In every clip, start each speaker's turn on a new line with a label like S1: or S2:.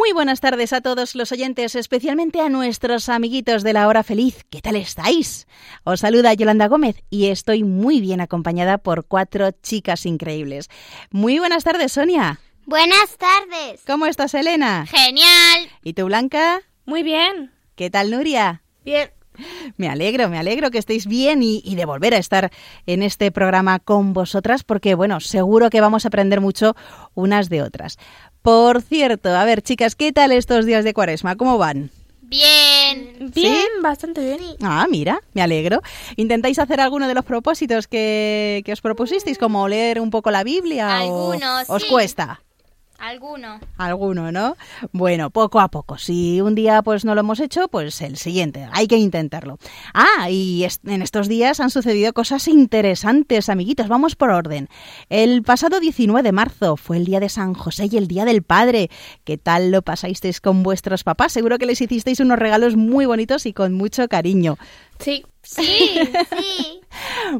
S1: Muy buenas tardes a todos los oyentes, especialmente a nuestros amiguitos de la hora feliz. ¿Qué tal estáis? Os saluda Yolanda Gómez y estoy muy bien acompañada por cuatro chicas increíbles. Muy buenas tardes, Sonia.
S2: Buenas tardes.
S1: ¿Cómo estás, Elena?
S2: Genial.
S1: ¿Y tú, Blanca?
S3: Muy bien.
S1: ¿Qué tal, Nuria?
S3: Bien.
S1: Me alegro, me alegro que estéis bien y, y de volver a estar en este programa con vosotras porque, bueno, seguro que vamos a aprender mucho unas de otras. Por cierto, a ver, chicas, ¿qué tal estos días de cuaresma? ¿Cómo van?
S2: Bien.
S3: Bien, bastante bien.
S1: Ah, mira, me alegro. ¿Intentáis hacer alguno de los propósitos que, que os propusisteis, como leer un poco la Biblia? o
S2: Algunos,
S1: ¿Os
S2: sí.
S1: cuesta?
S2: Alguno.
S1: Alguno, ¿no? Bueno, poco a poco. Si un día pues no lo hemos hecho, pues el siguiente. Hay que intentarlo. Ah, y en estos días han sucedido cosas interesantes, amiguitos. Vamos por orden. El pasado 19 de marzo fue el día de San José y el día del Padre. ¿Qué tal lo pasasteis con vuestros papás? Seguro que les hicisteis unos regalos muy bonitos y con mucho cariño.
S3: Sí.
S2: Sí, sí.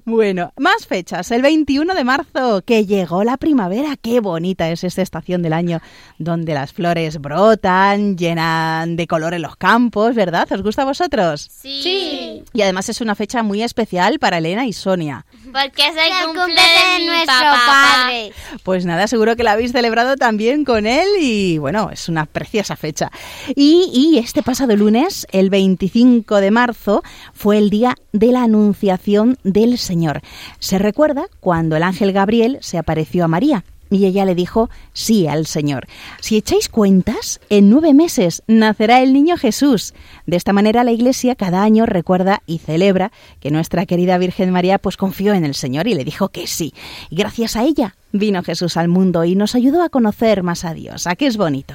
S1: Bueno, más fechas. El 21 de marzo, que llegó la primavera. Qué bonita es esta estación del año, donde las flores brotan, llenan de color en los campos, ¿verdad? ¿Os gusta a vosotros?
S2: Sí.
S1: Y además es una fecha muy especial para Elena y Sonia.
S2: Porque es el,
S4: el
S2: cumple,
S4: cumple
S2: de,
S4: nuestro
S2: papá.
S4: padre.
S1: Pues nada, seguro que la habéis celebrado también con él y bueno, es una preciosa fecha. Y, y este pasado lunes, el 25 de marzo, fue el día de la Anunciación del Señor. Se recuerda cuando el ángel Gabriel se apareció a María. Y ella le dijo sí al Señor. Si echáis cuentas, en nueve meses nacerá el niño Jesús. De esta manera la Iglesia cada año recuerda y celebra que nuestra querida Virgen María pues confió en el Señor y le dijo que sí. Gracias a ella vino Jesús al mundo y nos ayudó a conocer más a Dios. ¿A qué es bonito?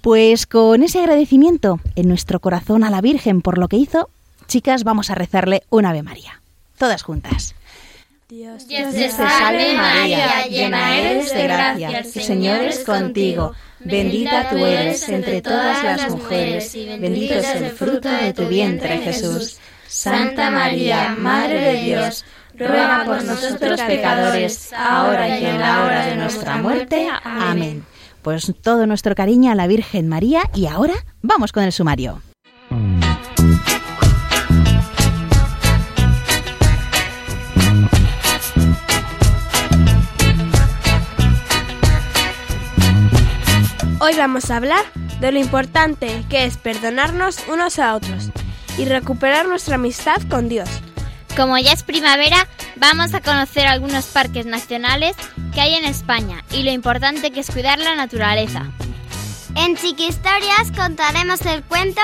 S1: Pues con ese agradecimiento en nuestro corazón a la Virgen por lo que hizo, chicas, vamos a rezarle un Ave María. Todas juntas.
S3: Dios,
S2: Dios
S1: te salve María, llena eres de gracia, el Señor es contigo. Bendita tú eres entre todas las mujeres, bendito es el fruto de tu vientre Jesús. Santa María, Madre de Dios, ruega por nosotros pecadores, ahora y en la hora de nuestra muerte. Amén. Pues todo nuestro cariño a la Virgen María y ahora vamos con el sumario.
S3: Hoy vamos a hablar de lo importante que es perdonarnos unos a otros y recuperar nuestra amistad con Dios.
S2: Como ya es primavera, vamos a conocer algunos parques nacionales que hay en España y lo importante que es cuidar la naturaleza.
S4: En Chiquistorias contaremos el cuento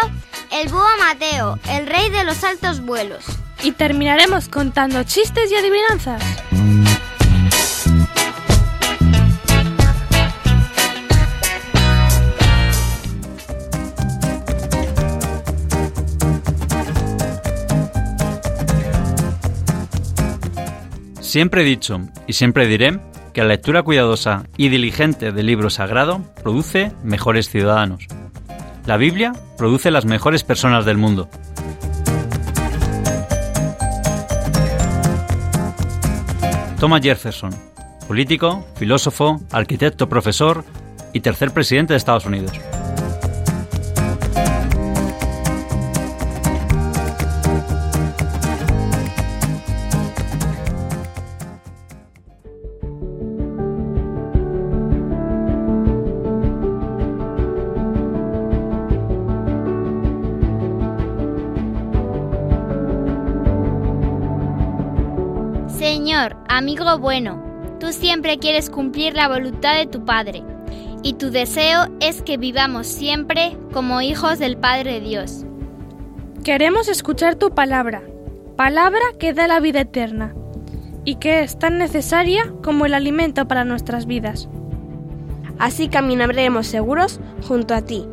S4: El búho Mateo, el rey de los altos vuelos.
S3: Y terminaremos contando chistes y adivinanzas.
S5: Siempre he dicho y siempre diré que la lectura cuidadosa y diligente del libro sagrado produce mejores ciudadanos. La Biblia produce las mejores personas del mundo. Thomas Jefferson, político, filósofo, arquitecto, profesor y tercer presidente de Estados Unidos.
S2: Amigo bueno, Tú siempre quieres cumplir la voluntad de tu Padre, y tu deseo es que vivamos siempre como hijos del Padre Dios.
S3: Queremos escuchar tu palabra, palabra que da la vida eterna, y que es tan necesaria como el alimento para nuestras vidas. Así caminaremos seguros junto a ti.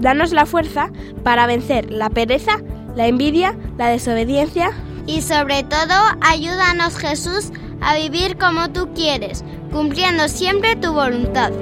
S3: Danos la fuerza para vencer la pereza, la envidia, la desobediencia
S4: Y sobre todo, ayúdanos Jesús a vivir como tú quieres, cumpliendo siempre tu voluntad.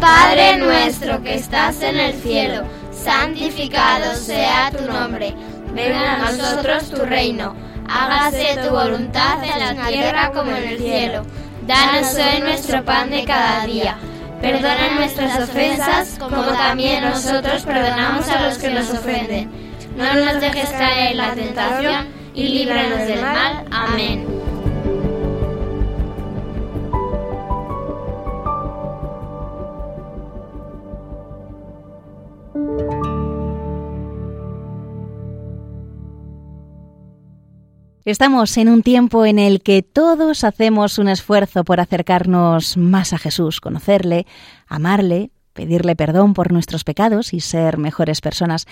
S4: Padre nuestro que estás en el cielo, santificado sea tu nombre. Venga a nosotros tu reino. Hágase tu voluntad en la tierra como en el cielo. Danos hoy nuestro pan de cada día. Perdona nuestras ofensas como también nosotros perdonamos a los que nos ofenden. No nos dejes caer en la tentación y líbranos del mal. Amén.
S1: Estamos en un tiempo en el que todos hacemos un esfuerzo por acercarnos más a Jesús, conocerle, amarle, pedirle perdón por nuestros pecados y ser mejores personas.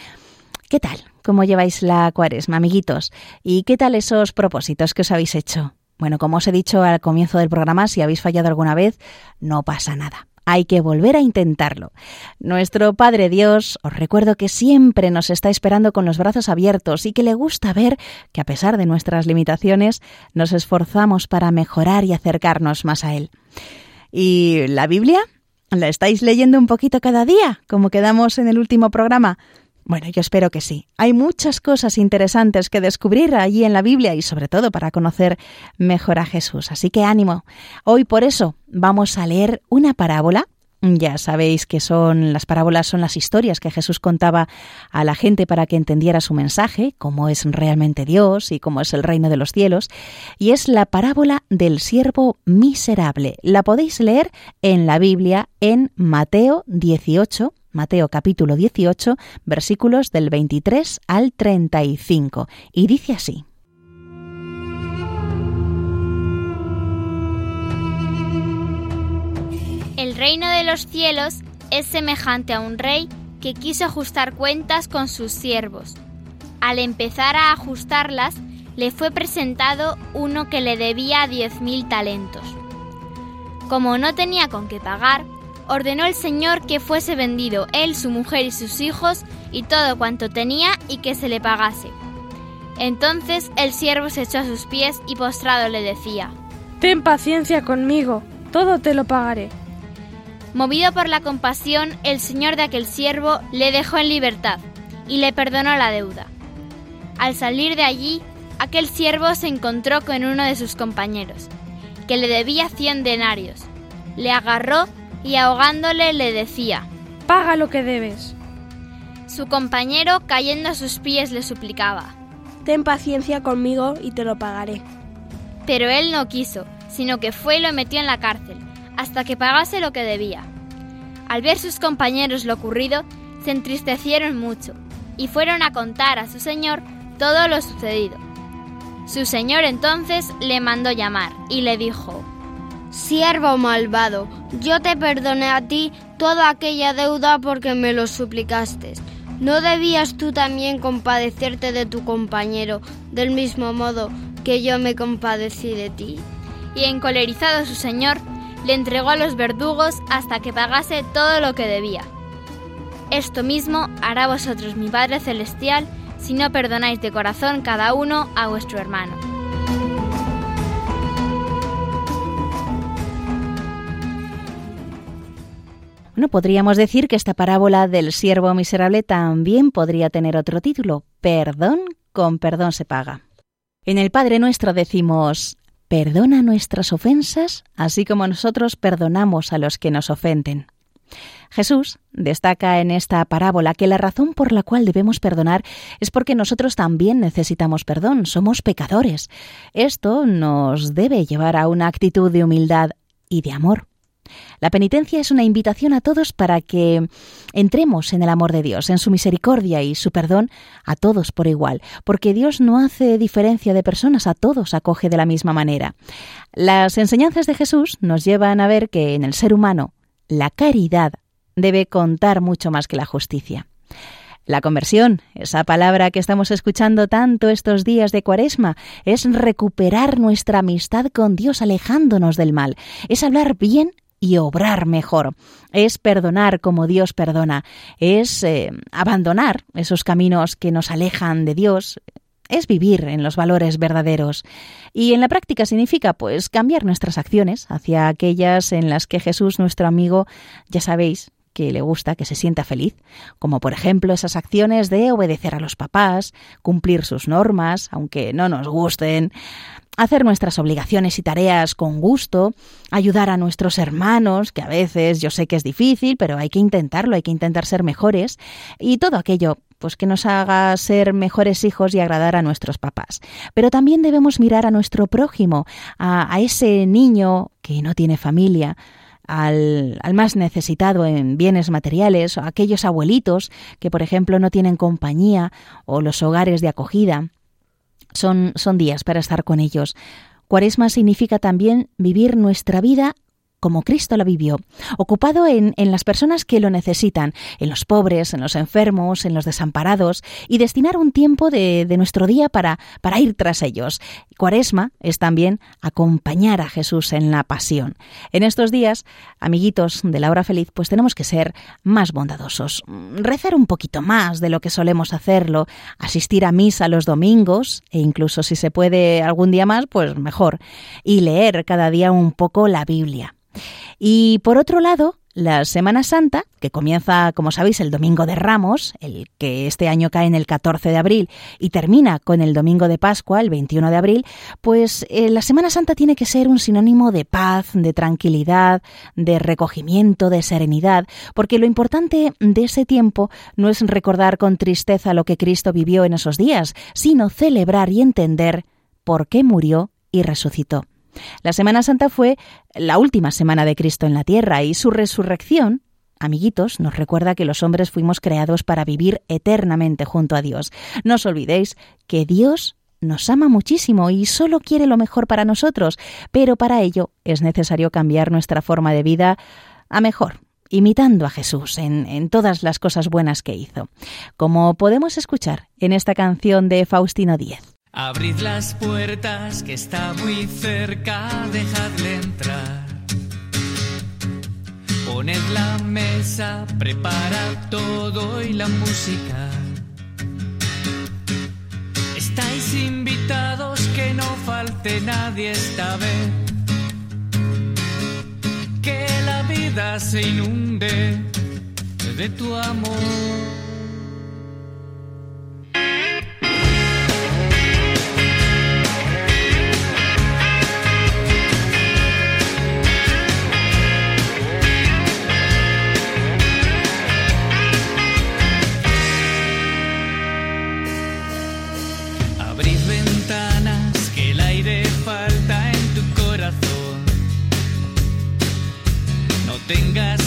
S1: ¿Qué tal? ¿Cómo lleváis la cuaresma, amiguitos? ¿Y qué tal esos propósitos que os habéis hecho? Bueno, como os he dicho al comienzo del programa, si habéis fallado alguna vez, no pasa nada. Hay que volver a intentarlo. Nuestro Padre Dios, os recuerdo que siempre nos está esperando con los brazos abiertos y que le gusta ver que a pesar de nuestras limitaciones nos esforzamos para mejorar y acercarnos más a Él. ¿Y la Biblia? ¿La estáis leyendo un poquito cada día, como quedamos en el último programa? Bueno, yo espero que sí. Hay muchas cosas interesantes que descubrir allí en la Biblia y sobre todo para conocer mejor a Jesús. Así que ánimo. Hoy por eso vamos a leer una parábola. Ya sabéis que son las parábolas son las historias que Jesús contaba a la gente para que entendiera su mensaje, cómo es realmente Dios y cómo es el reino de los cielos, y es la parábola del siervo miserable. La podéis leer en la Biblia en Mateo 18 Mateo capítulo 18, versículos del 23 al 35, y dice así.
S2: El reino de los cielos es semejante a un rey que quiso ajustar cuentas con sus siervos. Al empezar a ajustarlas, le fue presentado uno que le debía diez mil talentos. Como no tenía con qué pagar, ordenó el Señor que fuese vendido él, su mujer y sus hijos y todo cuanto tenía y que se le pagase. Entonces el siervo se echó a sus pies y postrado le decía,
S3: Ten paciencia conmigo, todo te lo pagaré.
S2: Movido por la compasión, el señor de aquel siervo le dejó en libertad y le perdonó la deuda. Al salir de allí, aquel siervo se encontró con uno de sus compañeros, que le debía cien denarios. Le agarró y ahogándole le decía,
S3: Paga lo que debes.
S2: Su compañero, cayendo a sus pies, le suplicaba.
S3: Ten paciencia conmigo y te lo pagaré.
S2: Pero él no quiso, sino que fue y lo metió en la cárcel, hasta que pagase lo que debía. Al ver sus compañeros lo ocurrido, se entristecieron mucho, y fueron a contar a su señor todo lo sucedido. Su señor entonces le mandó llamar y le dijo,
S4: Siervo malvado, yo te perdoné a ti toda aquella deuda porque me lo suplicaste. ¿No debías tú también compadecerte de tu compañero del mismo modo que yo me compadecí de ti?
S2: y encolerizado su señor, le entregó a los verdugos hasta que pagase todo lo que debía. Esto mismo hará vosotros mi Padre Celestial si no perdonáis de corazón cada uno a vuestro hermano.
S1: Bueno, podríamos decir que esta parábola del siervo miserable también podría tener otro título, Perdón con perdón se paga. En el Padre Nuestro decimos, perdona nuestras ofensas, así como nosotros perdonamos a los que nos ofenden. Jesús destaca en esta parábola que la razón por la cual debemos perdonar es porque nosotros también necesitamos perdón, somos pecadores. Esto nos debe llevar a una actitud de humildad y de amor. La penitencia es una invitación a todos para que entremos en el amor de Dios, en su misericordia y su perdón a todos por igual, porque Dios no hace diferencia de personas, a todos acoge de la misma manera. Las enseñanzas de Jesús nos llevan a ver que en el ser humano la caridad debe contar mucho más que la justicia. La conversión, esa palabra que estamos escuchando tanto estos días de Cuaresma, es recuperar nuestra amistad con Dios alejándonos del mal, es hablar bien y obrar mejor, es perdonar como Dios perdona, es eh, abandonar esos caminos que nos alejan de Dios, es vivir en los valores verdaderos. Y en la práctica significa, pues, cambiar nuestras acciones hacia aquellas en las que Jesús, nuestro amigo, ya sabéis, que le gusta, que se sienta feliz, como por ejemplo esas acciones de obedecer a los papás, cumplir sus normas, aunque no nos gusten, hacer nuestras obligaciones y tareas con gusto, ayudar a nuestros hermanos, que a veces yo sé que es difícil, pero hay que intentarlo, hay que intentar ser mejores, y todo aquello pues que nos haga ser mejores hijos y agradar a nuestros papás. Pero también debemos mirar a nuestro prójimo, a, ese niño que no tiene familia, al, más necesitado en bienes materiales, o aquellos abuelitos que, por ejemplo, no tienen compañía, o los hogares de acogida. Son, son días para estar con ellos. Cuaresma significa también vivir nuestra vida como Cristo la vivió, ocupado en, en, las personas que lo necesitan, en los pobres, en los enfermos, en los desamparados, y destinar un tiempo de, de nuestro día para, para ir tras ellos. Cuaresma es también acompañar a Jesús en la pasión. En estos días, amiguitos de la hora feliz, pues tenemos que ser más bondadosos, rezar un poquito más de lo que solemos hacerlo, asistir a misa los domingos, e incluso si se puede algún día más, pues mejor, y leer cada día un poco la Biblia. Y por otro lado, la Semana Santa, que comienza, como sabéis, el Domingo de Ramos, el que este año cae en el 14 de abril, y termina con el Domingo de Pascua, el 21 de abril, pues eh, la Semana Santa tiene que ser un sinónimo de paz, de tranquilidad, de recogimiento, de serenidad, porque lo importante de ese tiempo no es recordar con tristeza lo que Cristo vivió en esos días, sino celebrar y entender por qué murió y resucitó. La Semana Santa fue la última semana de Cristo en la tierra y su resurrección, amiguitos, nos recuerda que los hombres fuimos creados para vivir eternamente junto a Dios. No os olvidéis que Dios nos ama muchísimo y solo quiere lo mejor para nosotros, pero para ello es necesario cambiar nuestra forma de vida a mejor, imitando a Jesús en, en, todas las cosas buenas que hizo, como podemos escuchar en esta canción de Faustino Díez.
S6: Abrid las puertas que está muy cerca, dejadle entrar. Poned la mesa, prepara todo y la música. Estáis invitados, que no falte nadie esta vez. Que la vida se inunde de tu amor. Tengas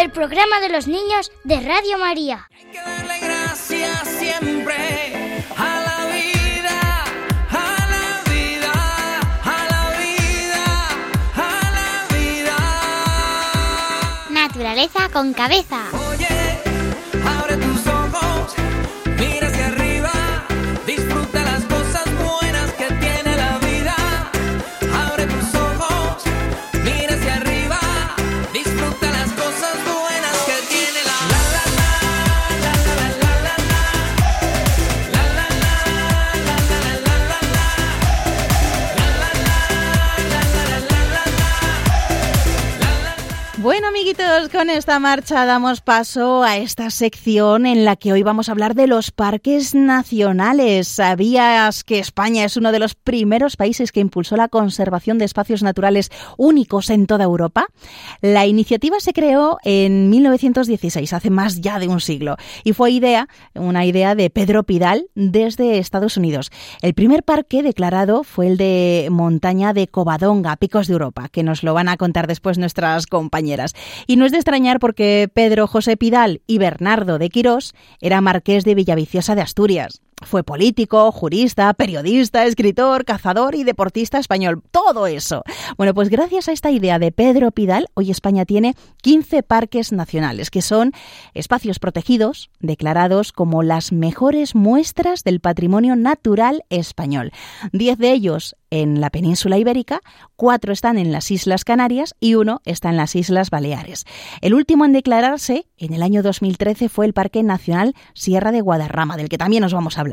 S6: el
S7: programa de los niños de Radio María.
S6: Hay que darle gracias siempre a la vida, a la vida, a la vida, a la vida.
S7: Naturaleza con cabeza.
S6: Oye, abre tus ojos, mira
S1: amiguitos, con esta marcha damos paso a esta sección en la que hoy vamos a hablar de los parques nacionales. ¿Sabías que España es uno de los primeros países que impulsó la conservación de espacios naturales únicos en toda Europa? La iniciativa se creó en 1916, hace más ya de un siglo, y fue idea, una idea de Pedro Pidal desde Estados Unidos. El primer parque declarado fue el de montaña de Covadonga, Picos de Europa, que nos lo van a contar después nuestras compañeras. Y no es de extrañar porque Pedro José Pidal y Bernardo de Quirós era marqués de Villaviciosa de Asturias. Fue político, jurista, periodista, escritor, cazador y deportista español. Todo eso. Bueno, pues gracias a esta idea de Pedro Pidal, hoy España tiene 15 parques nacionales, que son espacios protegidos, declarados como las mejores muestras del patrimonio natural español. Diez de ellos en la península ibérica, cuatro están en las Islas Canarias y uno está en las Islas Baleares. El último en declararse en el año 2013 fue el Parque Nacional Sierra de Guadarrama, del que también nos vamos a hablar.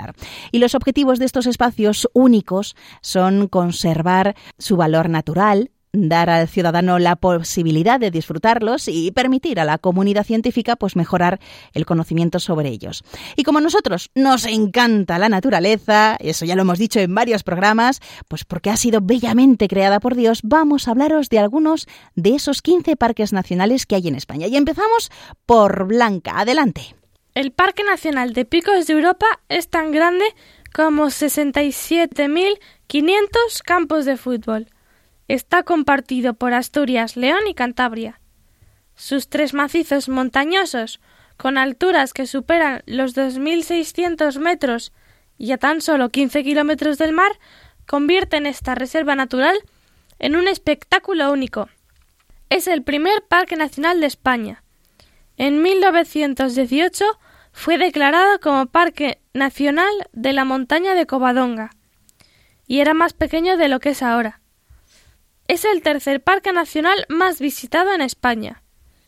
S1: Y los objetivos de estos espacios únicos son conservar su valor natural, dar al ciudadano la posibilidad de disfrutarlos y permitir a la comunidad científica pues mejorar el conocimiento sobre ellos. Y como a nosotros nos encanta la naturaleza, eso ya lo hemos dicho en varios programas, pues porque ha sido bellamente creada por Dios, vamos a hablaros de algunos de esos 15 parques nacionales que hay en España. Y empezamos por Blanca. Adelante.
S3: El Parque Nacional de Picos de Europa es tan grande como 67.500 campos de fútbol. Está compartido por Asturias, León y Cantabria. Sus tres macizos montañosos, con alturas que superan los 2.600 metros y a tan solo 15 kilómetros del mar, convierten esta reserva natural en un espectáculo único. Es el primer parque nacional de España. En 1918 fue declarado como Parque Nacional de la Montaña de Covadonga y era más pequeño de lo que es ahora. Es el tercer parque nacional más visitado en España.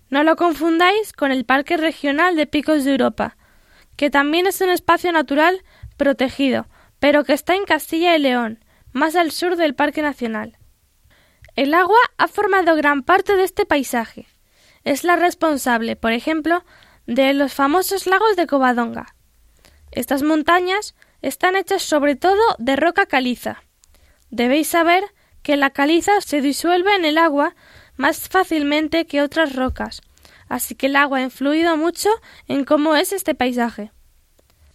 S3: No lo confundáis con el Parque Regional de Picos de Europa, que también es un espacio natural protegido, pero que está en Castilla y León, más al sur del Parque Nacional. El agua ha formado gran parte de este paisaje. Es la responsable, por ejemplo, de los famosos lagos de Covadonga. Estas montañas están hechas sobre todo de roca caliza. Debéis saber que la caliza se disuelve en el agua más fácilmente que otras rocas, así que el agua ha influido mucho en cómo es este paisaje.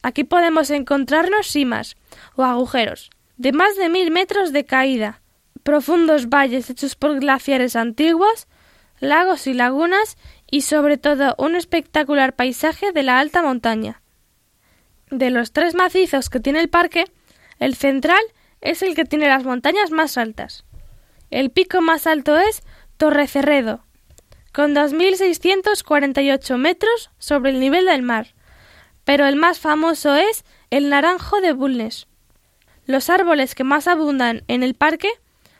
S3: Aquí podemos encontrarnos simas o agujeros de más de mil metros de caída, profundos valles hechos por glaciares antiguos, lagos y lagunas y sobre todo un espectacular paisaje de la alta montaña. De los tres macizos que tiene el parque, el central es el que tiene las montañas más altas. El pico más alto es Torrecerredo, con 2.648 metros sobre el nivel del mar, pero el más famoso es el Naranjo de Bulnes. Los árboles que más abundan en el parque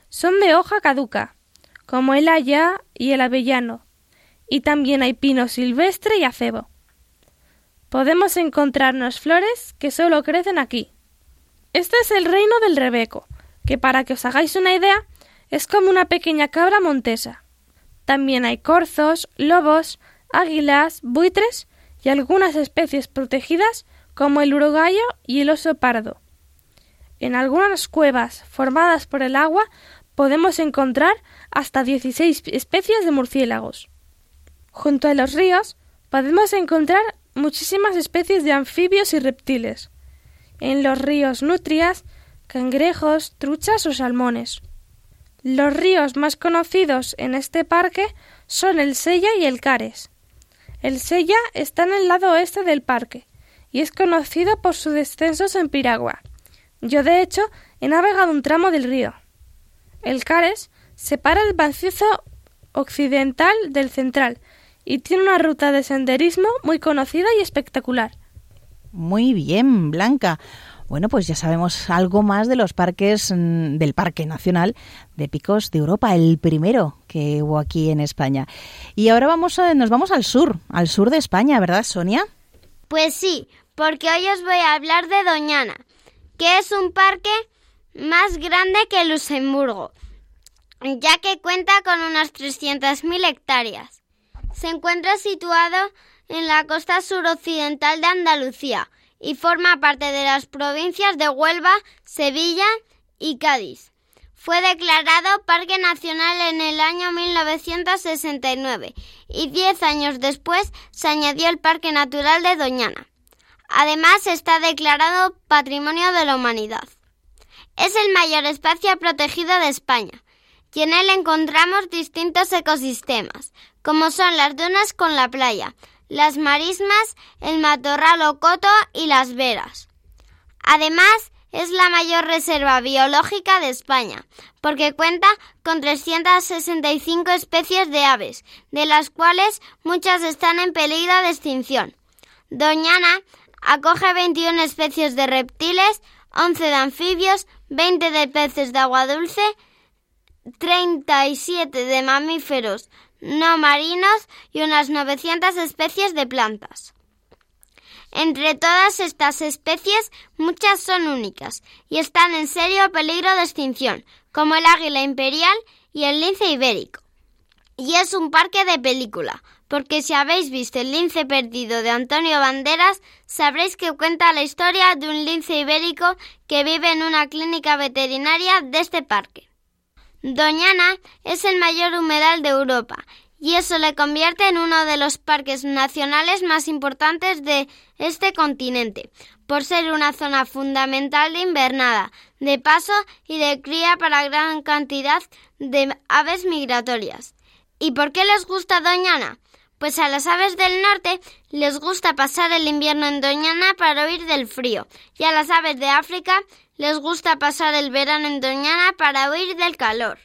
S3: son de hoja caduca, como el haya y el avellano, y también hay pino silvestre y acebo. Podemos encontrarnos flores que solo crecen aquí. Este es el reino del rebeco, que para que os hagáis una idea es como una pequeña cabra montesa. También hay corzos, lobos, águilas, buitres y algunas especies protegidas como el urogallo y el oso pardo. En algunas cuevas formadas por el agua podemos encontrar hasta 16 especies de murciélagos. Junto a los ríos podemos encontrar muchísimas especies de anfibios y reptiles. En los ríos nutrias, cangrejos, truchas o salmones. Los ríos más conocidos en este parque
S8: son el Sella y el Cares. El Sella está en el lado oeste del parque y es conocido por sus descensos en piragua. Yo, de hecho, he navegado un tramo del río. El Cares separa el macizo occidental del central y tiene una ruta de senderismo muy conocida y espectacular.
S1: Muy bien, Blanca. Bueno, pues ya sabemos algo más de los parques mm, del Parque Nacional de Picos de Europa, el primero que hubo aquí en España. Y ahora vamos a, nos vamos al sur, al sur de España, ¿verdad, Sonia?
S4: Pues sí, porque hoy os voy a hablar de Doñana, que es un parque más grande que Luxemburgo, ya que cuenta con unas 300.000 hectáreas. Se encuentra situado en la costa suroccidental de Andalucía y forma parte de las provincias de Huelva, Sevilla y Cádiz. Fue declarado Parque Nacional en el año 1969 y diez años después se añadió el Parque Natural de Doñana. Además está declarado Patrimonio de la Humanidad. Es el mayor espacio protegido de España y en él encontramos distintos ecosistemas, como son las dunas con la playa, las marismas, el matorral ocoto y las veras. Además, es la mayor reserva biológica de España, porque cuenta con 365 especies de aves, de las cuales muchas están en peligro de extinción. Doñana acoge 21 especies de reptiles, 11 de anfibios, 20 de peces de agua dulce, 37 de mamíferos no marinos y unas 900 especies de plantas. Entre todas estas especies, muchas son únicas y están en serio peligro de extinción, como el águila imperial y el lince ibérico. Y es un parque de película, porque si habéis visto el lince perdido de Antonio Banderas, sabréis que cuenta la historia de un lince ibérico que vive en una clínica veterinaria de este parque. Doñana es el mayor humedal de Europa y eso le convierte en uno de los parques nacionales más importantes de este continente, por ser una zona fundamental de invernada, de paso y de cría para gran cantidad de aves migratorias. ¿Y por qué les gusta Doñana? Pues a las aves del norte les gusta pasar el invierno en Doñana para huir del frío, y a las aves de África les gusta pasar el verano en Doñana para huir del calor.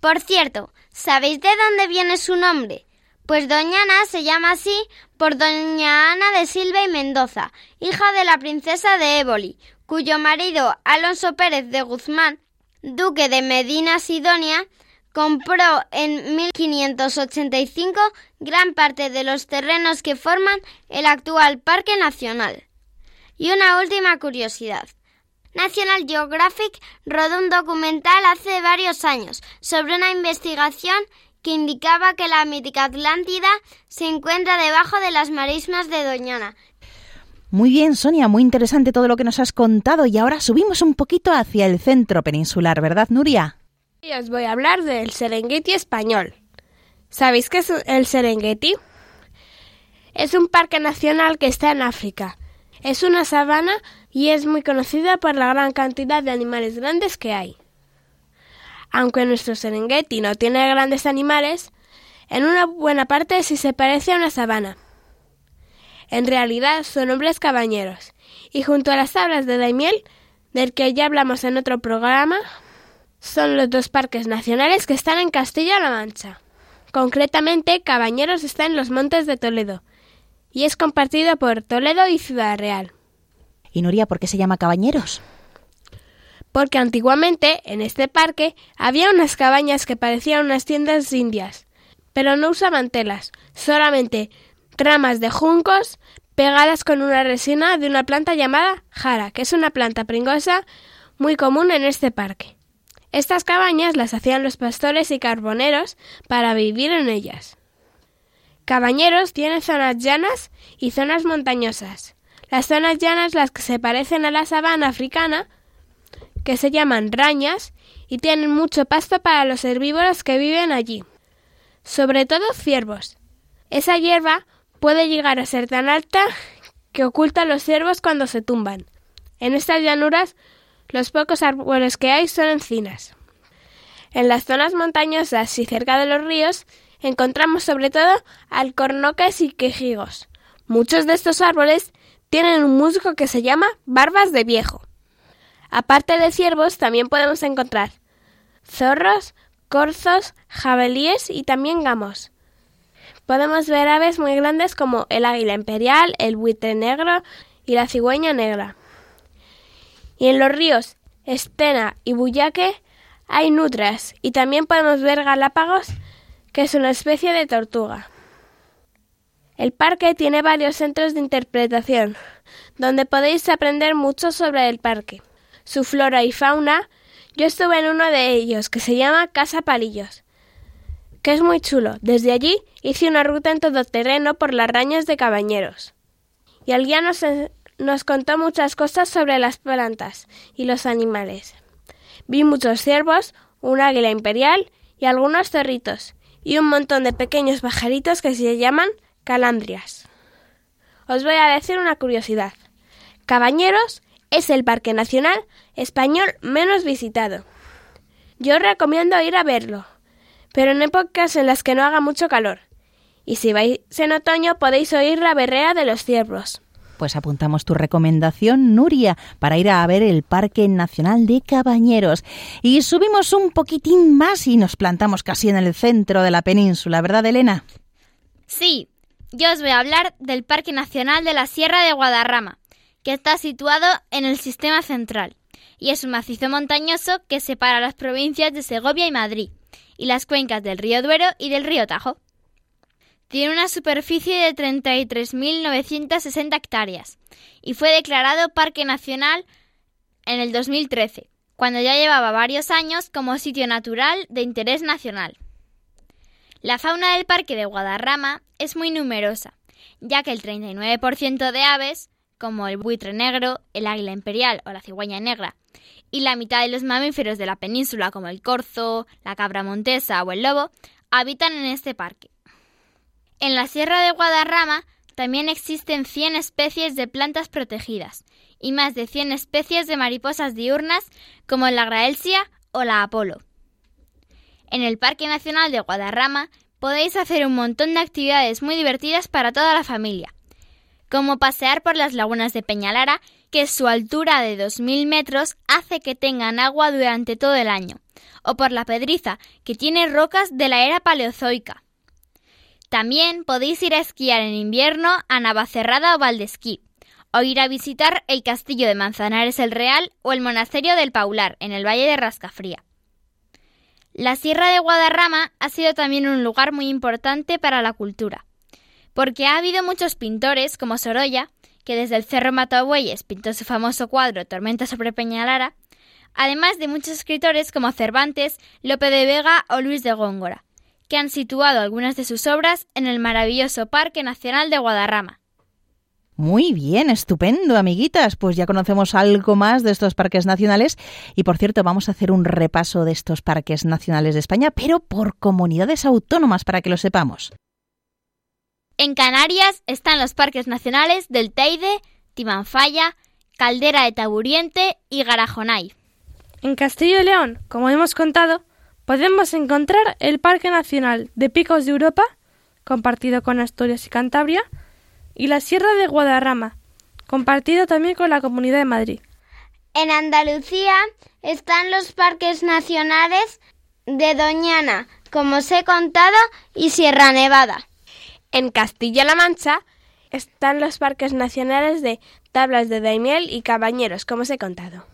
S4: Por cierto, ¿sabéis de dónde viene su nombre? Pues Doña Ana se llama así por Doña Ana de Silva y Mendoza, hija de la princesa de Éboli, cuyo marido Alonso Pérez de Guzmán, duque de Medina Sidonia, compró en 1585 gran parte de los terrenos que forman el actual Parque Nacional. Y una última curiosidad. National Geographic rodó un documental hace varios años sobre una investigación que indicaba que la mítica Atlántida se encuentra debajo de las marismas de Doñana.
S1: Muy bien, Sonia, muy interesante todo lo que nos has contado y ahora subimos un poquito hacia el centro peninsular, ¿verdad, Nuria?
S8: Y os voy a hablar del Serengeti español. ¿Sabéis qué es el Serengeti? Es un parque nacional que está en África. Es una sabana y es muy conocida por la gran cantidad de animales grandes que hay. Aunque nuestro Serengeti no tiene grandes animales, en una buena parte sí se parece a una sabana. En realidad son hombres cabañeros, y junto a las tablas de Daimiel, del que ya hablamos en otro programa, son los dos parques nacionales que están en Castilla-La Mancha. Concretamente, Cabañeros está en los Montes de Toledo, y es compartido por Toledo y Ciudad Real.
S1: ¿Y Nuria por qué se llama Cabañeros?
S8: Porque antiguamente en este parque había unas cabañas que parecían unas tiendas indias, pero no usaban telas, solamente ramas de juncos pegadas con una resina de una planta llamada jara, que es una planta pringosa muy común en este parque. Estas cabañas las hacían los pastores y carboneros para vivir en ellas. Cabañeros tiene zonas llanas y zonas montañosas. Las zonas llanas las que se parecen a la sabana africana, que se llaman rañas, y tienen mucho pasto para los herbívoros que viven allí, sobre todo ciervos. Esa hierba puede llegar a ser tan alta que oculta a los ciervos cuando se tumban. En estas llanuras los pocos árboles que hay son encinas. En las zonas montañosas y cerca de los ríos encontramos sobre todo alcornoques y quejigos. Muchos de estos árboles tienen un musgo que se llama barbas de viejo. Aparte de ciervos, también podemos encontrar zorros, corzos, jabalíes y también gamos. Podemos ver aves muy grandes como el águila imperial, el buitre negro y la cigüeña negra. Y en los ríos Estena y Buyaque hay nutras y también podemos ver galápagos, que es una especie de tortuga. El parque tiene varios centros de interpretación, donde podéis aprender mucho sobre el parque, su flora y fauna. Yo estuve en uno de ellos, que se llama Casa Palillos, que es muy chulo. Desde allí hice una ruta en todoterreno por las rañas de Cabañeros. Y el guía nos, nos contó muchas cosas sobre las plantas y los animales. Vi muchos ciervos, un águila imperial y algunos zorritos, y un montón de pequeños pajaritos que se llaman calandrias. Os voy a decir una curiosidad. Cabañeros es el parque nacional español menos visitado. Yo recomiendo ir a verlo, pero en épocas en las que no haga mucho calor. Y si vais en otoño podéis oír la berrea de los ciervos.
S1: Pues apuntamos tu recomendación, Nuria, para ir a ver el Parque Nacional de Cabañeros. Y subimos un poquitín más y nos plantamos casi en el centro de la península, ¿verdad, Elena?
S2: Sí, yo os voy a hablar del Parque Nacional de la Sierra de Guadarrama, que está situado en el sistema central, y es un macizo montañoso que separa las provincias de Segovia y Madrid, y las cuencas del río Duero y del río Tajo. Tiene una superficie de 33.960 hectáreas y fue declarado Parque Nacional en el 2013, cuando ya llevaba varios años como sitio natural de interés nacional. La fauna del Parque de Guadarrama es muy numerosa, ya que el 39% de aves, como el buitre negro, el águila imperial o la cigüeña negra, y la mitad de los mamíferos de la península, como el corzo, la cabra montesa o el lobo, habitan en este parque. En la Sierra de Guadarrama también existen 100 especies de plantas protegidas y más de 100 especies de mariposas diurnas como la graelsia o la apolo. En el Parque Nacional de Guadarrama podéis hacer un montón de actividades muy divertidas para toda la familia, como pasear por las lagunas de Peñalara, que su altura de 2.000 metros hace que tengan agua durante todo el año, o por la Pedriza, que tiene rocas de la era paleozoica. También podéis ir a esquiar en invierno a Navacerrada o Valdesquí, o ir a visitar el castillo de Manzanares el Real o el monasterio del Paular, en el valle de Rascafría. La Sierra de Guadarrama ha sido también un lugar muy importante para la cultura, porque ha habido muchos pintores como Sorolla, que desde el Cerro Matabueyes pintó su famoso cuadro Tormenta sobre Peñalara, además de muchos escritores como Cervantes, Lope de Vega o Luis de Góngora, que han situado algunas de sus obras en el maravilloso Parque Nacional de Guadarrama.
S1: Muy bien, estupendo, amiguitas. Pues ya conocemos algo más de estos parques nacionales y, por cierto, vamos a hacer un repaso de estos parques nacionales de España, pero por comunidades autónomas para que lo sepamos.
S2: En Canarias están los parques nacionales del Teide, Timanfaya, Caldera de Taburiente y Garajonay.
S8: En Castillo y León, como hemos contado, podemos encontrar el Parque Nacional de Picos de Europa, compartido con Asturias y Cantabria, y la Sierra de Guadarrama, compartido también con la Comunidad de Madrid.
S4: En Andalucía están los parques nacionales de Doñana, como os he contado, y Sierra Nevada.
S8: En Castilla-La Mancha están los parques nacionales de Tablas de Daimiel y Cabañeros, como os he contado.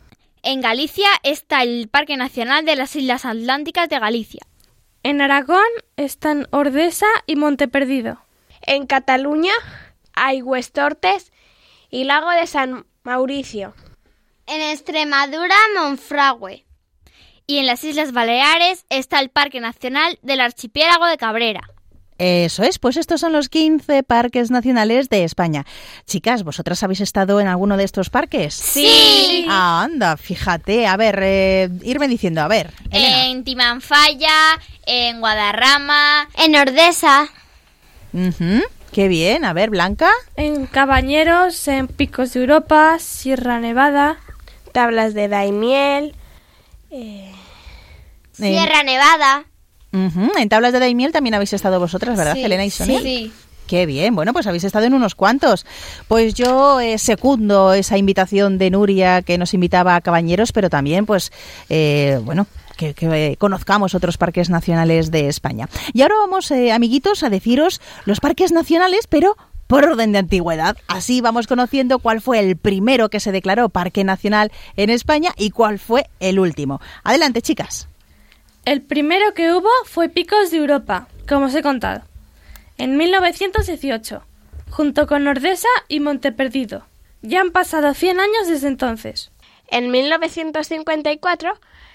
S2: En Galicia está el Parque Nacional de las Islas Atlánticas de Galicia.
S8: En Aragón están Ordesa y Monteperdido. En Cataluña hay Huestortes y Lago de San Mauricio.
S4: En Extremadura, Monfragüe.
S2: Y en las Islas Baleares está el Parque Nacional del Archipiélago de Cabrera.
S1: Eso es, pues estos son los 15 parques nacionales de España. Chicas, ¿vosotras habéis estado en alguno de estos parques?
S2: Sí.
S1: Ah, anda, fíjate. A ver, eh, irme diciendo, a ver. Elena.
S2: En Timanfaya, en Guadarrama,
S4: En Ordesa.
S1: Qué bien. A ver, Blanca.
S8: En Cabañeros, en Picos de Europa, Sierra Nevada, Tablas de Daimiel, eh,
S4: Sierra Nevada.
S1: En Tablas de Daimiel también habéis estado vosotras, ¿verdad,
S4: Sí,
S1: Elena y Sonia?
S4: Sí.
S1: Qué bien, bueno, pues habéis estado en unos cuantos. Pues yo eh, secundo esa invitación de Nuria que nos invitaba a Cabañeros, pero también, pues, eh, bueno, que, que, eh, conozcamos otros parques nacionales de España. Y ahora vamos, eh, amiguitos, a deciros los parques nacionales, pero por orden de antigüedad. Así vamos conociendo cuál fue el primero que se declaró parque nacional en España y cuál fue el último. Adelante, chicas.
S3: El primero que hubo fue Picos de Europa, como os he contado, en 1918, junto con Ordesa y Monteperdido. Ya han pasado 100 años desde entonces.
S8: En 1954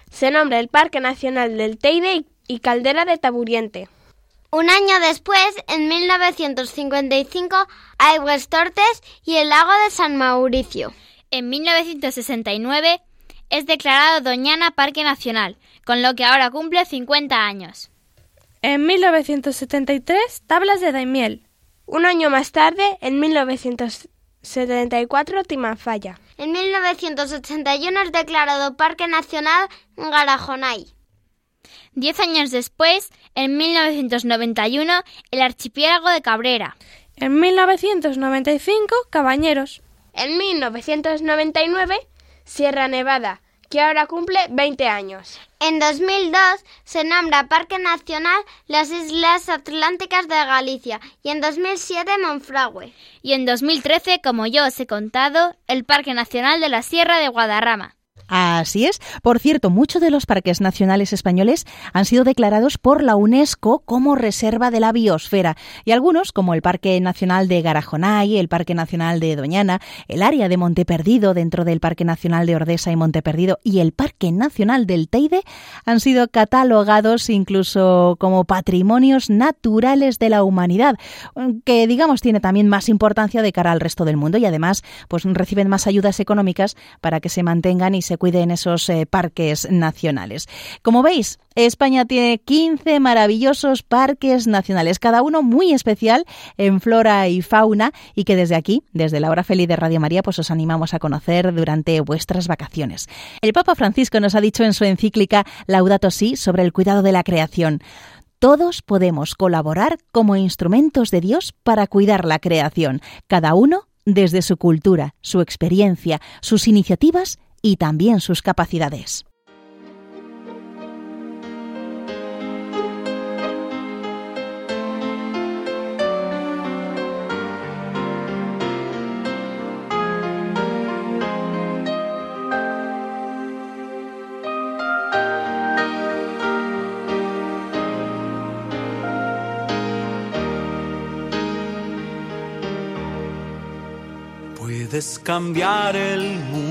S8: se nombra el Parque Nacional del Teide y- Caldera de Taburiente.
S4: Un año después, en 1955, hay Tortes y el lago de San Mauricio.
S2: En 1969 es declarado Doñana Parque Nacional, con lo que ahora cumple 50 años.
S3: En 1973, Tablas de Daimiel.
S8: Un año más tarde, en 1974, Timanfaya.
S4: En 1981 es declarado Parque Nacional Garajonay.
S2: Diez años después, en 1991, el archipiélago de Cabrera.
S3: En 1995, Cabañeros.
S8: En 1999, Sierra Nevada, que ahora cumple 20 años.
S4: En 2002 se nombra Parque Nacional las Islas Atlánticas de Galicia y en 2007 Monfragüe.
S2: Y en 2013, como yo os he contado, el Parque Nacional de la Sierra de Guadarrama.
S1: Así es. Por cierto, muchos de los parques nacionales españoles han sido declarados por la UNESCO como reserva de la biosfera y algunos, como el Parque Nacional de Garajonay, el Parque Nacional de Doñana, el área de Monteperdido dentro del Parque Nacional de Ordesa y Monteperdido y el Parque Nacional del Teide, han sido catalogados incluso como patrimonios naturales de la humanidad, que digamos tiene también más importancia de cara al resto del mundo y además pues reciben más ayudas económicas para que se mantengan y se cuiden esos eh, parques nacionales. Como veis, España tiene 15 maravillosos parques nacionales, cada uno muy especial en flora y fauna y que desde aquí, desde la hora feliz de Radio María, pues os animamos a conocer durante vuestras vacaciones. El Papa Francisco nos ha dicho en su encíclica Laudato Si sobre el cuidado de la creación. Todos podemos colaborar como instrumentos de Dios para cuidar la creación, cada uno desde su cultura, su experiencia, sus iniciativas y también sus capacidades.
S6: Puedes cambiar el mundo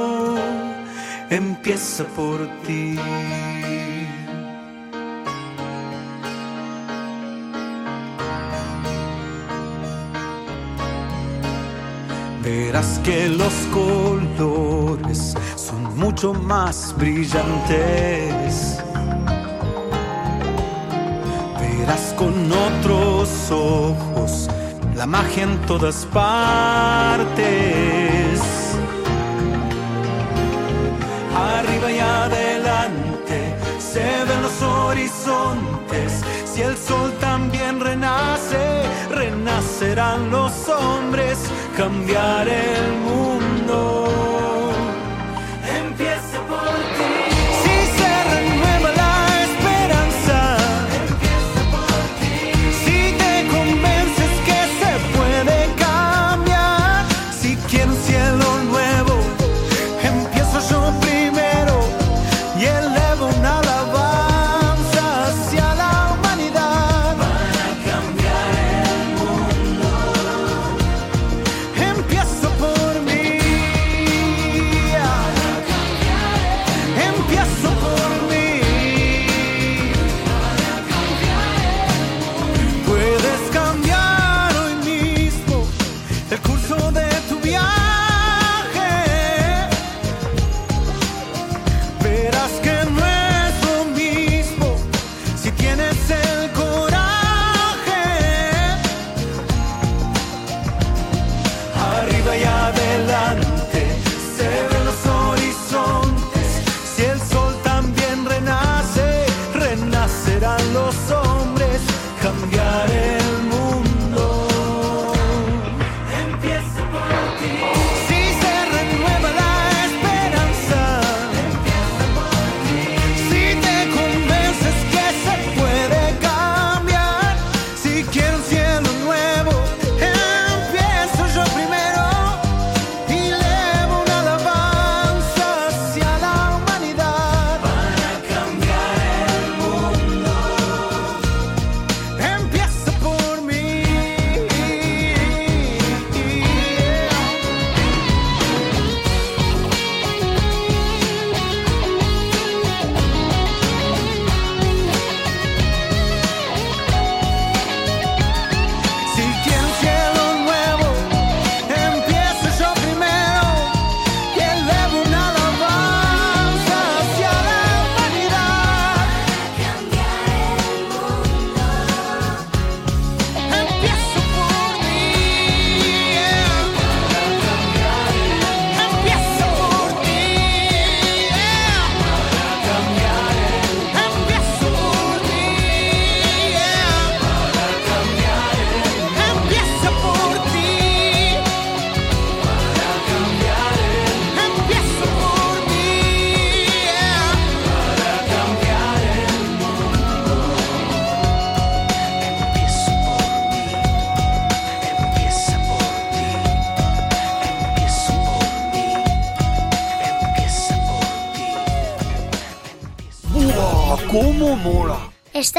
S6: por ti. Verás que los colores son mucho más brillantes. Verás con otros ojos la magia en todas partes. Arriba y adelante se ven los horizontes. Si el sol también renace, renacerán los hombres, cambiar el mundo.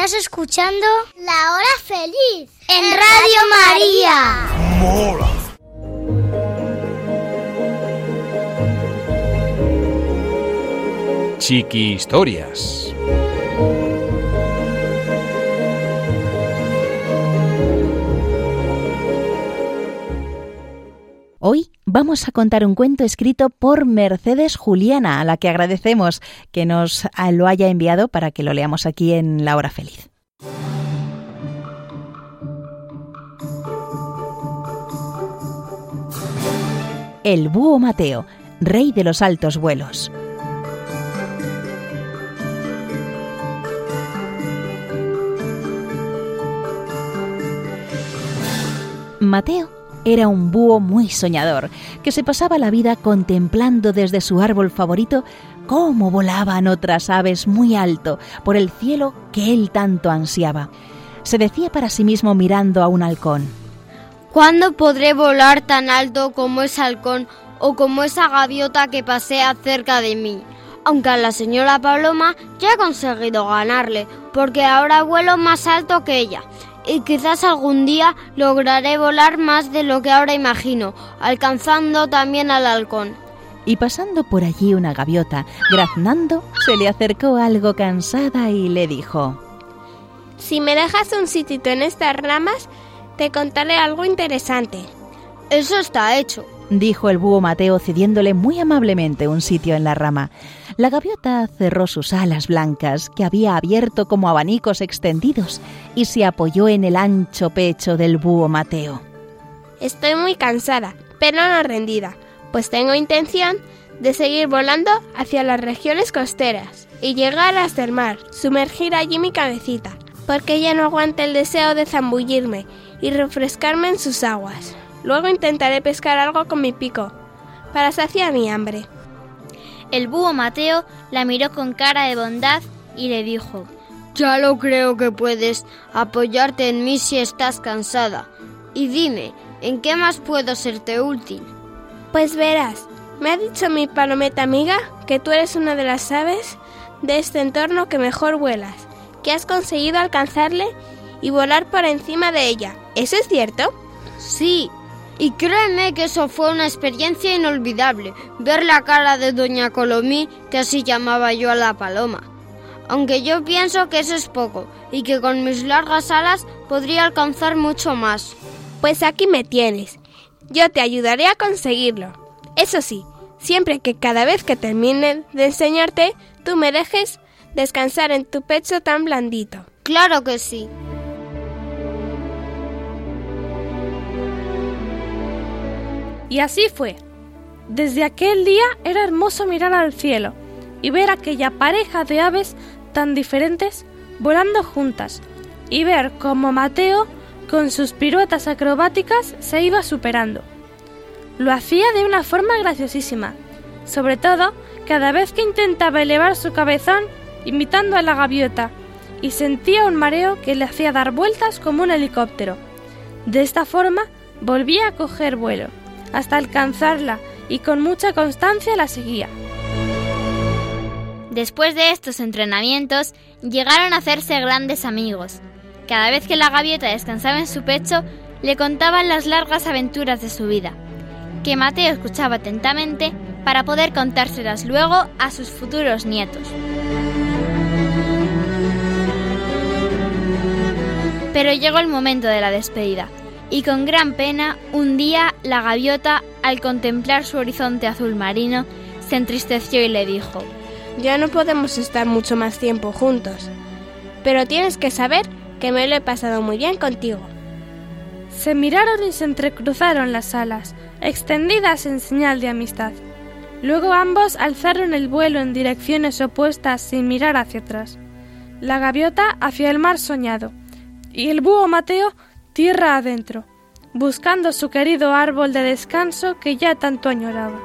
S7: Estás escuchando
S9: La Hora Feliz
S7: en Radio María.
S10: ¡Mola!
S11: Chiqui Historias.
S1: Hoy vamos a contar un cuento escrito por Mercedes Juliana, a la que agradecemos que nos ah, lo haya enviado para que lo leamos aquí en La Hora Feliz. El búho Mateo, rey de los altos vuelos. Mateo era un búho muy soñador, que se pasaba la vida contemplando desde su árbol favorito cómo volaban otras aves muy alto por el cielo que él tanto ansiaba. Se decía para sí mismo mirando a un halcón.
S4: ¿Cuándo podré volar tan alto como ese halcón o como esa gaviota que pasea cerca de mí? Aunque a la señora Paloma ya he conseguido ganarle, porque ahora vuelo más alto que ella. Y quizás algún día lograré volar más de lo que ahora imagino, alcanzando también al halcón.
S1: Y pasando por allí una gaviota, graznando, se le acercó algo cansada y le dijo
S8: Si me dejas un sitito en estas ramas, te contaré algo interesante.
S4: Eso está hecho,
S1: dijo el búho Mateo cediéndole muy amablemente un sitio en la rama. La gaviota cerró sus alas blancas, que había abierto como abanicos extendidos, y se apoyó en el ancho pecho del búho Mateo.
S8: Estoy muy cansada, pero no rendida, pues tengo intención de seguir volando hacia las regiones costeras y llegar hasta el mar, sumergir allí mi cabecita, porque ya no aguanta el deseo de zambullirme y refrescarme en sus aguas. Luego intentaré pescar algo con mi pico, para saciar mi hambre.
S2: El búho Mateo la miró con cara de bondad y le dijo
S4: Ya lo creo que puedes apoyarte en mí si estás cansada. Y dime, ¿en qué más puedo serte útil?
S8: Pues verás, me ha dicho mi palometa amiga que tú eres una de las aves de este entorno que mejor vuelas, que has conseguido alcanzarle y volar por encima de ella. ¿Eso es cierto?
S4: Sí, y créeme que eso fue una experiencia inolvidable, ver la cara de Doña Colomí, que así llamaba yo a la paloma. Aunque yo pienso que eso es poco, y que con mis largas alas podría alcanzar mucho más.
S8: Pues aquí me tienes. Yo te ayudaré a conseguirlo. Eso sí, siempre que cada vez que termine de enseñarte, tú me dejes descansar en tu pecho tan blandito.
S4: Claro que sí.
S3: Y así fue. Desde aquel día era hermoso mirar al cielo y ver aquella pareja de aves tan diferentes volando juntas y ver cómo Mateo, con sus piruetas acrobáticas, se iba superando. Lo hacía de una forma graciosísima, sobre todo cada vez que intentaba elevar su cabezón imitando a la gaviota y sentía un mareo que le hacía dar vueltas como un helicóptero. De esta forma volvía a coger vuelo hasta alcanzarla y con mucha constancia la seguía.
S2: Después de estos entrenamientos, llegaron a hacerse grandes amigos. Cada vez que la gaviota descansaba en su pecho, le contaban las largas aventuras de su vida, que Mateo escuchaba atentamente para poder contárselas luego a sus futuros nietos. Pero llegó el momento de la despedida, y con gran pena, un día la gaviota, al contemplar su horizonte azul marino, se entristeció y le dijo,
S8: Ya no podemos estar mucho más tiempo juntos, pero tienes que saber que me lo he pasado muy bien contigo.
S3: Se miraron y se entrecruzaron las alas, extendidas en señal de amistad. Luego ambos alzaron el vuelo en direcciones opuestas sin mirar hacia atrás. La gaviota hacia el mar soñado, y el búho Mateo tierra adentro, buscando su querido árbol de descanso que ya tanto añoraba.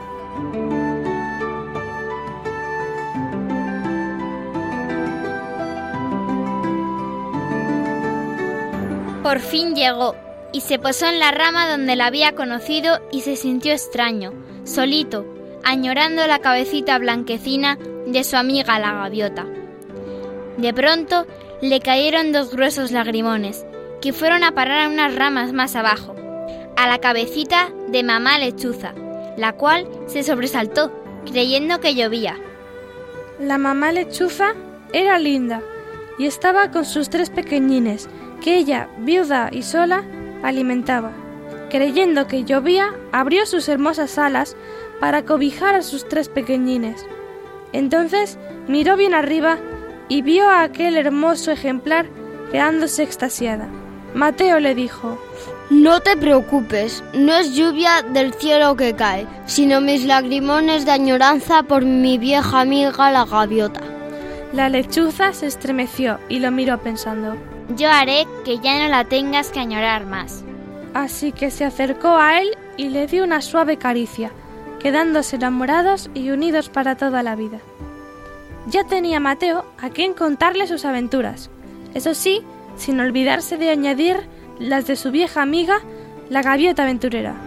S2: Por fin llegó y se posó en la rama donde la había conocido y se sintió extraño, solito, añorando la cabecita blanquecina de su amiga la gaviota. De pronto le cayeron dos gruesos lagrimones, que fueron a parar a unas ramas más abajo, a la cabecita de mamá lechuza, la cual se sobresaltó, creyendo que llovía.
S3: La mamá lechuza era linda y estaba con sus tres pequeñines, que ella, viuda y sola, alimentaba. Creyendo que llovía, abrió sus hermosas alas para cobijar a sus tres pequeñines. Entonces miró bien arriba y vio a aquel hermoso ejemplar quedándose extasiada. Mateo le dijo,
S12: No te preocupes, no es lluvia del cielo que cae, sino mis lagrimones de añoranza por mi vieja amiga la gaviota.
S3: La lechuza se estremeció y lo miró pensando.
S2: Yo haré que ya no la tengas que añorar más.
S3: Así que se acercó a él y le dio una suave caricia, quedándose enamorados y unidos para toda la vida. Ya tenía Mateo a quien contarle sus aventuras, eso sí, sin olvidarse de añadir las de su vieja amiga, la gaviota aventurera.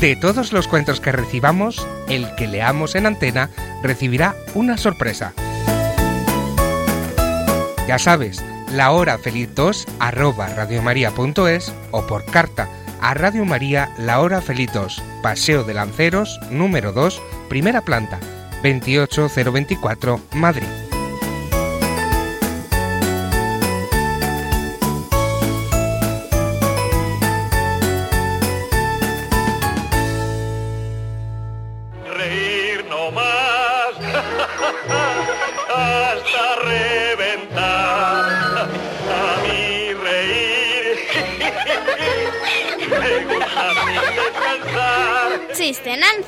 S13: De todos los cuentos que recibamos, el que leamos en antena recibirá una sorpresa. Ya sabes, la hora feliz 2 arroba radiomaria.es o por carta a Radio María La Hora Feliz 2, Paseo de Lanceros, número 2, primera planta, 28024, Madrid.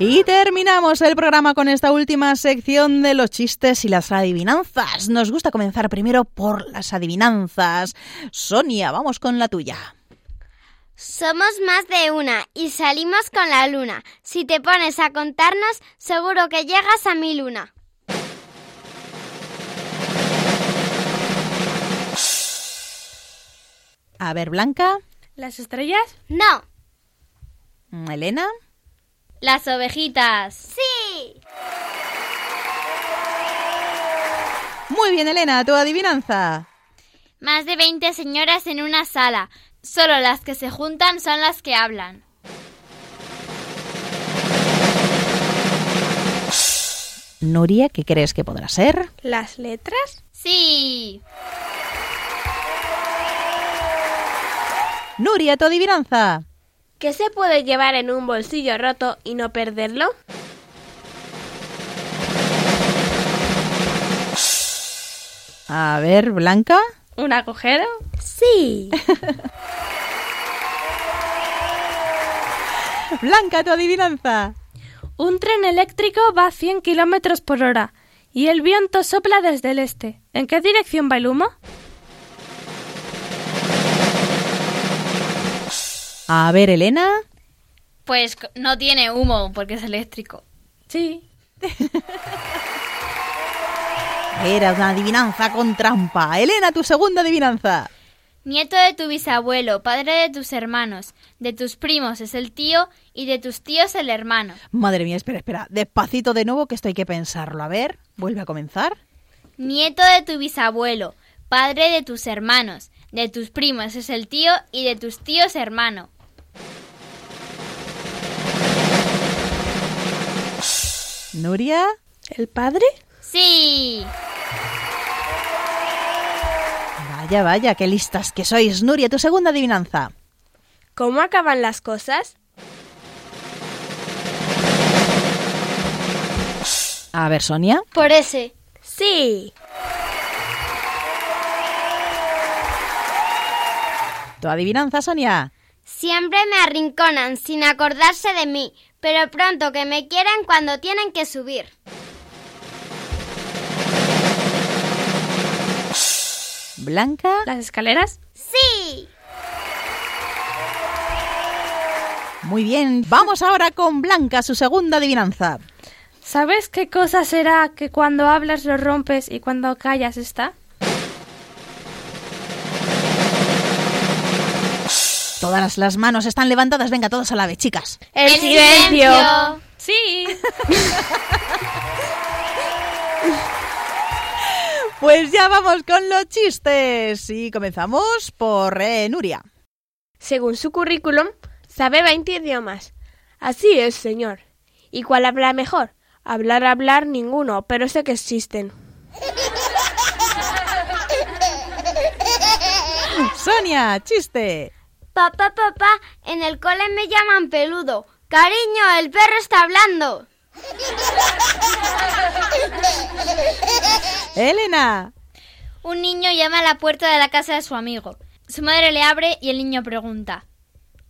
S1: Y terminamos el programa con esta última sección de los chistes y las adivinanzas. Nos gusta comenzar primero por las adivinanzas. Sonia, vamos con la tuya.
S2: Somos más de una y salimos con la luna. Si te pones a contarnos, seguro que llegas a mi luna.
S1: A ver, Blanca.
S3: ¿Las estrellas?
S2: No.
S1: Elena.
S2: Las ovejitas.
S4: Sí.
S1: Muy bien, Elena, tu adivinanza.
S2: Más de 20 señoras en una sala. Solo las que se juntan son las que hablan.
S1: Nuria, ¿qué crees que podrá ser?
S3: ¿Las letras?
S2: Sí.
S1: Nuria, tu adivinanza.
S8: ¿Qué se puede llevar en un bolsillo roto y no perderlo?
S1: A ver, Blanca.
S3: ¿Un agujero?
S8: Sí.
S1: Blanca, tu adivinanza.
S3: Un tren eléctrico va a 100 kilómetros por hora y el viento sopla desde el este. ¿En qué dirección va el humo?
S1: A ver, Elena.
S2: Pues no tiene humo porque es eléctrico.
S3: Sí.
S1: Era una adivinanza con trampa. Elena, tu segunda adivinanza.
S2: Nieto de tu bisabuelo, padre de tus hermanos, de tus primos es el tío y de tus tíos el hermano.
S1: Madre mía, espera, espera. Despacito de nuevo que esto hay que pensarlo. A ver, vuelve a comenzar.
S2: Nieto de tu bisabuelo, padre de tus hermanos, de tus primos es el tío y de tus tíos hermano.
S1: Nuria.
S3: ¿El padre?
S2: Sí.
S1: Vaya, vaya, qué listas que sois. Nuria, tu segunda adivinanza.
S8: ¿Cómo acaban las cosas?
S1: A ver, Sonia.
S12: Por ese.
S8: Sí.
S1: Tu adivinanza, Sonia.
S12: Siempre me arrinconan sin acordarse de mí, pero pronto que me quieren cuando tienen que subir.
S1: Blanca.
S3: ¿Las escaleras?
S12: Sí.
S1: Muy bien. Vamos ahora con Blanca, su segunda adivinanza.
S3: ¿Sabes qué cosa será que cuando hablas lo rompes y cuando callas está?
S1: Todas las manos están levantadas. Venga, todos a la vez, chicas.
S8: El, silencio.
S3: Sí.
S1: Pues ya vamos con los chistes. Y comenzamos por eh, Nuria.
S8: Según su currículum, sabe 20 idiomas. Así es, señor. ¿Y cuál habla mejor? Hablar, hablar, ninguno, pero sé que existen.
S1: Sonia, chiste.
S12: Papá, papá, en el cole me llaman peludo. Cariño, el perro está hablando.
S1: Elena.
S2: Un niño llama a la puerta de la casa de su amigo. Su madre le abre y el niño pregunta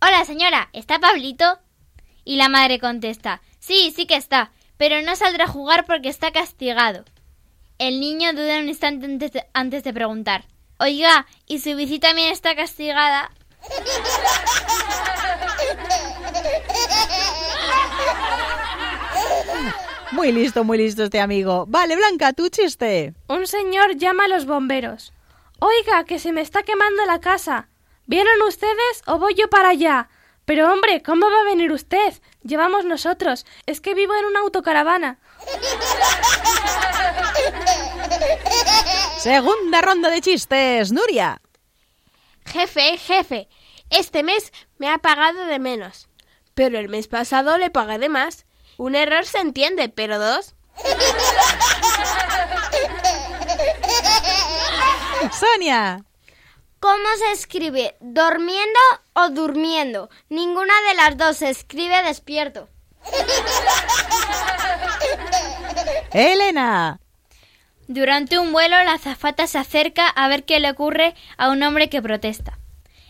S2: Hola señora, ¿está Pablito? Y la madre contesta Sí, sí que está, pero no saldrá a jugar porque está castigado. El niño duda un instante antes de, antes de preguntar Oiga, ¿y su bici también está castigada?
S1: Muy listo, muy listo este amigo. Vale, Blanca, tu chiste.
S3: Un señor llama a los bomberos. Oiga, que se me está quemando la casa. ¿Vieron ustedes o voy yo para allá? Pero hombre, ¿cómo va a venir usted? Llevamos nosotros. Es que vivo en una autocaravana.
S1: Segunda ronda de chistes. Nuria.
S8: Jefe, jefe, este mes me ha pagado de menos. Pero el mes pasado le pagué de más. Un error se entiende, pero dos.
S1: Sonia.
S12: ¿Cómo se escribe? ¿Dormiendo o durmiendo? Ninguna de las dos se escribe despierto.
S1: Elena.
S2: Durante un vuelo, la azafata se acerca a ver qué le ocurre a un hombre que protesta.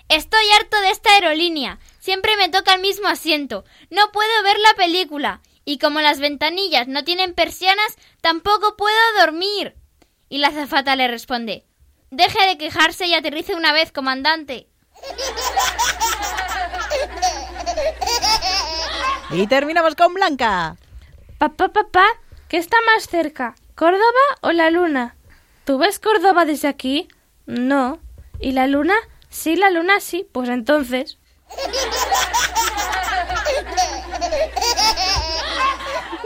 S2: Estoy harto de esta aerolínea. Siempre me toca el mismo asiento. No puedo ver la película. Y como las ventanillas no tienen persianas, tampoco puedo dormir. Y la azafata le responde Deje de quejarse y aterrice una vez, comandante.
S1: Y terminamos con Blanca.
S3: Papá, papá, ¿qué está más cerca? ¿Córdoba o la luna? ¿Tú ves Córdoba desde aquí? No. ¿Y la luna? Sí, la luna sí. Pues entonces.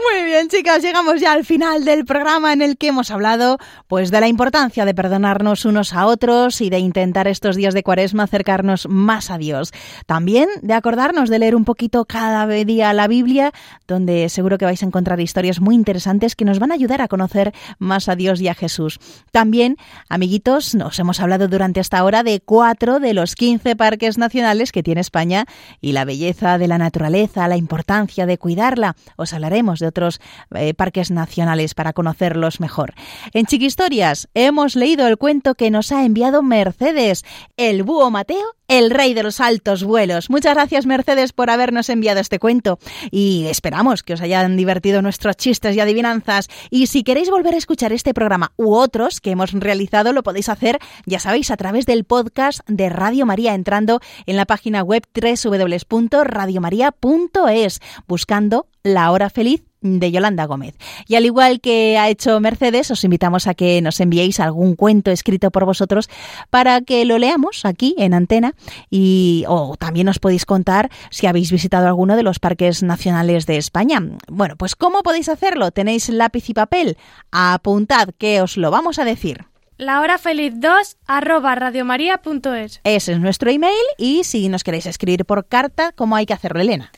S1: Muy bien, chicas, llegamos ya al final del programa en el que hemos hablado pues de la importancia de perdonarnos unos a otros y de intentar estos días de Cuaresma acercarnos más a Dios. También de acordarnos de leer un poquito cada día la Biblia, donde seguro que vais a encontrar historias muy interesantes que nos van a ayudar a conocer más a Dios y a Jesús. También, amiguitos, nos hemos hablado durante esta hora de cuatro de los 15 parques nacionales que tiene España y la belleza de la naturaleza, la importancia de cuidarla. Os hablaremos de otros eh, parques nacionales para conocerlos mejor. En Chiquistorias hemos leído el cuento que nos ha enviado Mercedes, El búho Mateo el rey de los altos vuelos. Muchas gracias Mercedes por habernos enviado este cuento y esperamos que os hayan divertido nuestros chistes y adivinanzas y si queréis volver a escuchar este programa u otros que hemos realizado lo podéis hacer, ya sabéis, a través del podcast de Radio María entrando en la página web www.radiomaria.es buscando La Hora Feliz de Yolanda Gómez. Y al igual que ha hecho Mercedes, os invitamos a que nos enviéis algún cuento escrito por vosotros para que lo leamos aquí en antena y o también os podéis contar si habéis visitado alguno de los parques nacionales de España. Bueno, pues ¿cómo podéis hacerlo? ¿Tenéis lápiz y papel? Apuntad que os lo vamos a decir.
S3: La hora feliz 2 arroba radiomaria.es.
S1: Ese es nuestro email y si nos queréis escribir por carta, ¿cómo hay que hacerlo, Elena?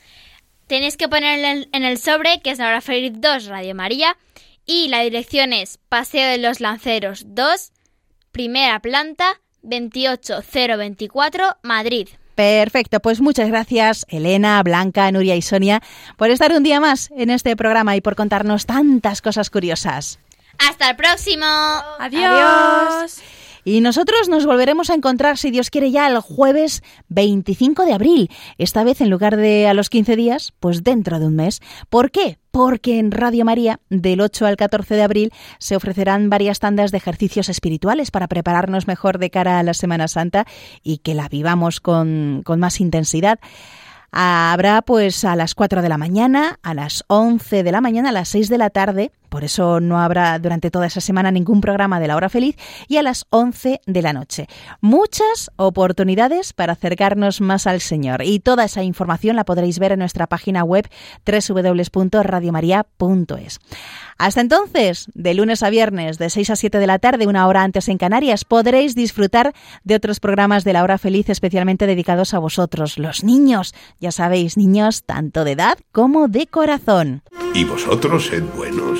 S2: Tenéis que poner en el, en el sobre que es la hora feliz 2 Radio María y la dirección es Paseo de los Lanceros 2, primera planta, 28024, Madrid.
S1: Perfecto, pues muchas gracias Elena, Blanca, Nuria y Sonia por estar un día más en este programa y por contarnos tantas cosas curiosas.
S2: Hasta el próximo.
S3: Adiós.
S1: Y nosotros nos volveremos a encontrar, si Dios quiere, ya el jueves 25 de abril. Esta vez, en lugar de a los 15 días, pues dentro de un mes. ¿Por qué? Porque en Radio María, del 8 al 14 de abril, se ofrecerán varias tandas de ejercicios espirituales para prepararnos mejor de cara a la Semana Santa y que la vivamos con, con más intensidad. Habrá pues a las 4 de la mañana, a las 11 de la mañana, a las 6 de la tarde, por eso no habrá durante toda esa semana ningún programa de la hora feliz, y a las 11 de la noche. Muchas oportunidades para acercarnos más al Señor y toda esa información la podréis ver en nuestra página web www.radiomaria.es. Hasta entonces, de lunes a viernes, de 6 a 7 de la tarde, una hora antes en Canarias, podréis disfrutar de otros programas de la hora feliz especialmente dedicados a vosotros, los niños. Ya sabéis, niños tanto de edad como de corazón.
S14: ¿Y vosotros sed buenos?